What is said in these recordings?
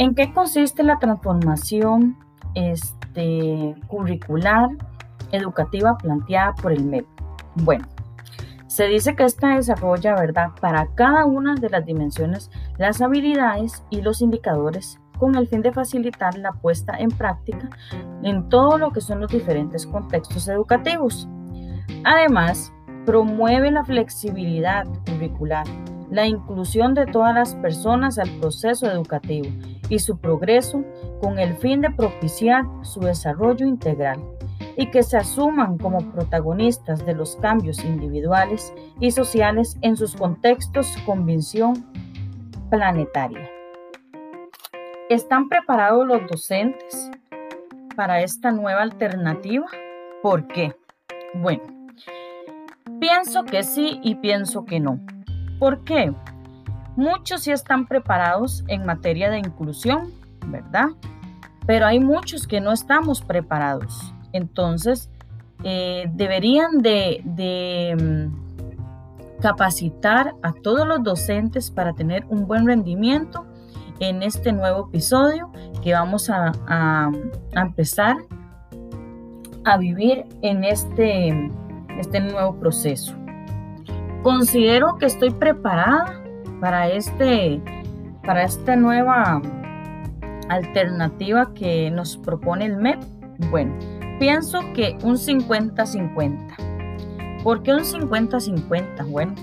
¿En qué consiste la transformación este, curricular educativa planteada por el MEP? Bueno, se dice que esta desarrolla, ¿verdad?, para cada una de las dimensiones las habilidades y los indicadores con el fin de facilitar la puesta en práctica en todo lo que son los diferentes contextos educativos. Además, promueve la flexibilidad curricular, la inclusión de todas las personas al proceso educativo y su progreso con el fin de propiciar su desarrollo integral y que se asuman como protagonistas de los cambios individuales y sociales en sus contextos con planetaria. ¿Están preparados los docentes para esta nueva alternativa? ¿Por qué? Bueno, pienso que sí y pienso que no. ¿Por qué? Muchos sí están preparados en materia de inclusión, ¿verdad? Pero hay muchos que no estamos preparados. Entonces, eh, deberían de, mm, capacitar a todos los docentes para tener un buen rendimiento en este nuevo episodio que vamos a, empezar a vivir en este, este nuevo proceso. Considero que estoy preparada para, este, para esta nueva alternativa que nos propone el MEP. Bueno, pienso que un 50-50. ¿Por qué un 50-50? Bueno,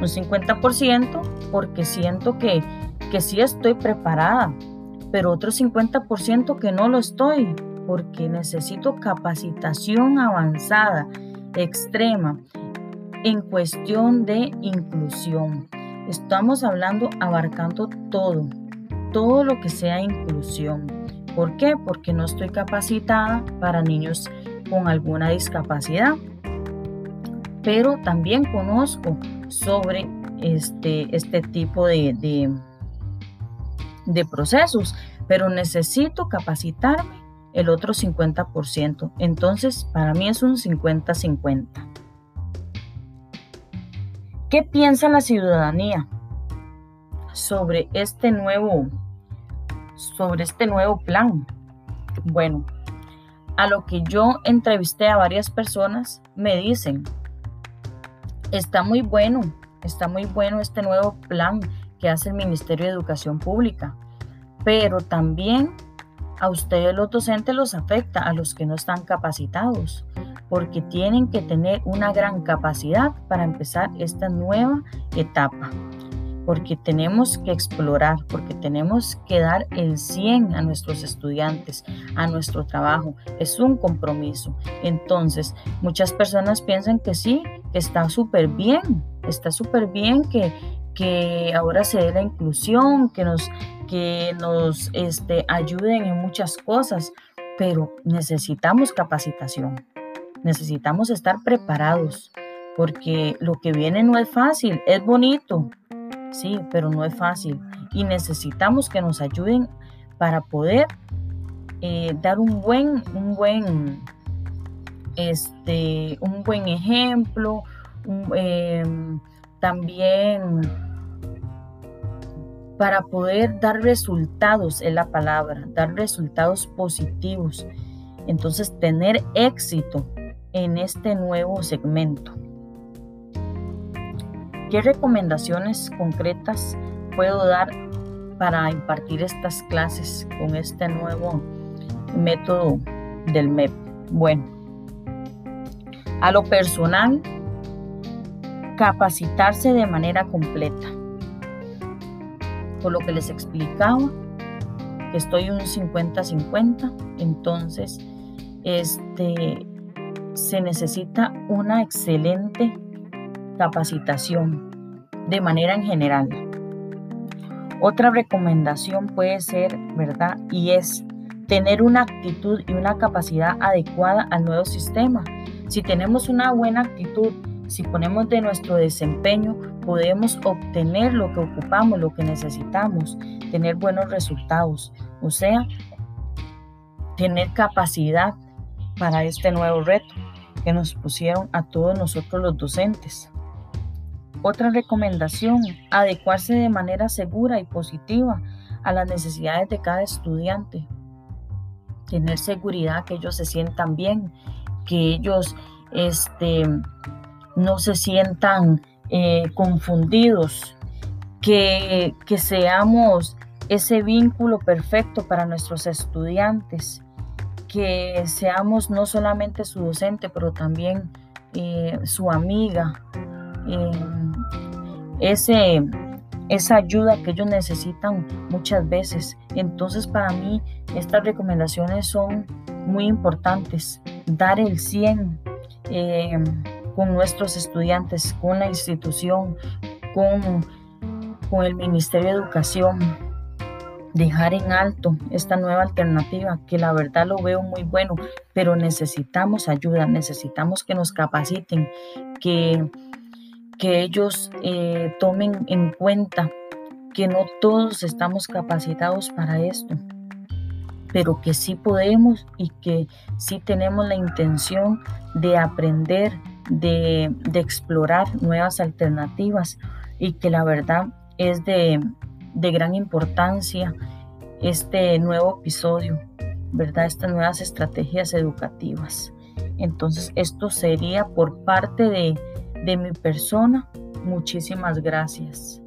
un 50% porque siento que que sí estoy preparada, pero otro 50% que no lo estoy, porque necesito capacitación avanzada, extrema, en cuestión de inclusión. Estamos hablando abarcando todo, todo lo que sea inclusión. ¿Por qué? Porque no estoy capacitada para niños con alguna discapacidad. Pero también conozco sobre este, este tipo de, de procesos, pero necesito capacitarme el otro 50%. Entonces, para mí es un 50-50. ¿Qué piensa la ciudadanía sobre este nuevo sobre este nuevo plan? Bueno, a lo que yo entrevisté a varias personas me dicen, está muy bueno, está muy bueno este nuevo plan, que hace el Ministerio de Educación Pública, pero también a ustedes los docentes los afecta, a los que no están capacitados, porque tienen que tener una gran capacidad para empezar esta nueva etapa, porque tenemos que explorar, porque tenemos que dar el 100 a nuestros estudiantes, a nuestro trabajo, es un compromiso. Entonces, muchas personas piensan que sí, que está súper bien, está súper bien que, que ahora se dé la inclusión, que nos, que nos este, ayuden en muchas cosas, pero necesitamos capacitación, necesitamos estar preparados, porque lo que viene no es fácil, es bonito, sí, pero no es fácil, y necesitamos que nos ayuden para poder eh, dar un buen, un buen, este, un buen ejemplo, em, también para poder dar resultados en la palabra, dar resultados positivos. Entonces, tener éxito en este nuevo segmento. ¿Qué recomendaciones concretas puedo dar para impartir estas clases con este nuevo método del MEP? Bueno, a lo personal, capacitarse de manera completa por lo que les explicaba, que estoy un 50-50, entonces este, se necesita una excelente capacitación de manera en general. Otra recomendación puede ser, ¿verdad? Y es tener una actitud y una capacidad adecuada al nuevo sistema. Si tenemos una buena actitud, si ponemos de nuestro desempeño, podemos obtener lo que ocupamos, lo que necesitamos, tener buenos resultados, o sea, tener capacidad para este nuevo reto que nos pusieron a todos nosotros los docentes. Otra recomendación, adecuarse de manera segura y positiva a las necesidades de cada estudiante. Tener seguridad que ellos se sientan bien, que ellos este, no se sientan eh, confundidos, que, que seamos ese vínculo perfecto para nuestros estudiantes, que seamos no solamente su docente, pero también eh, su amiga, eh, ese, esa ayuda que ellos necesitan muchas veces. Entonces para mí estas recomendaciones son muy importantes. Dar el 100 eh, con nuestros estudiantes, con la institución, con, con el Ministerio de Educación. Dejar en alto esta nueva alternativa, que la verdad lo veo muy bueno, pero necesitamos ayuda, necesitamos que nos capaciten, que que ellos eh, tomen en cuenta que no todos estamos capacitados para esto, pero que sí podemos y que sí tenemos la intención de aprender, de, explorar nuevas alternativas y que la verdad es de, de gran importancia este nuevo episodio, ¿verdad? Estas nuevas estrategias educativas. Entonces, esto sería por parte de de mi persona. Muchísimas gracias.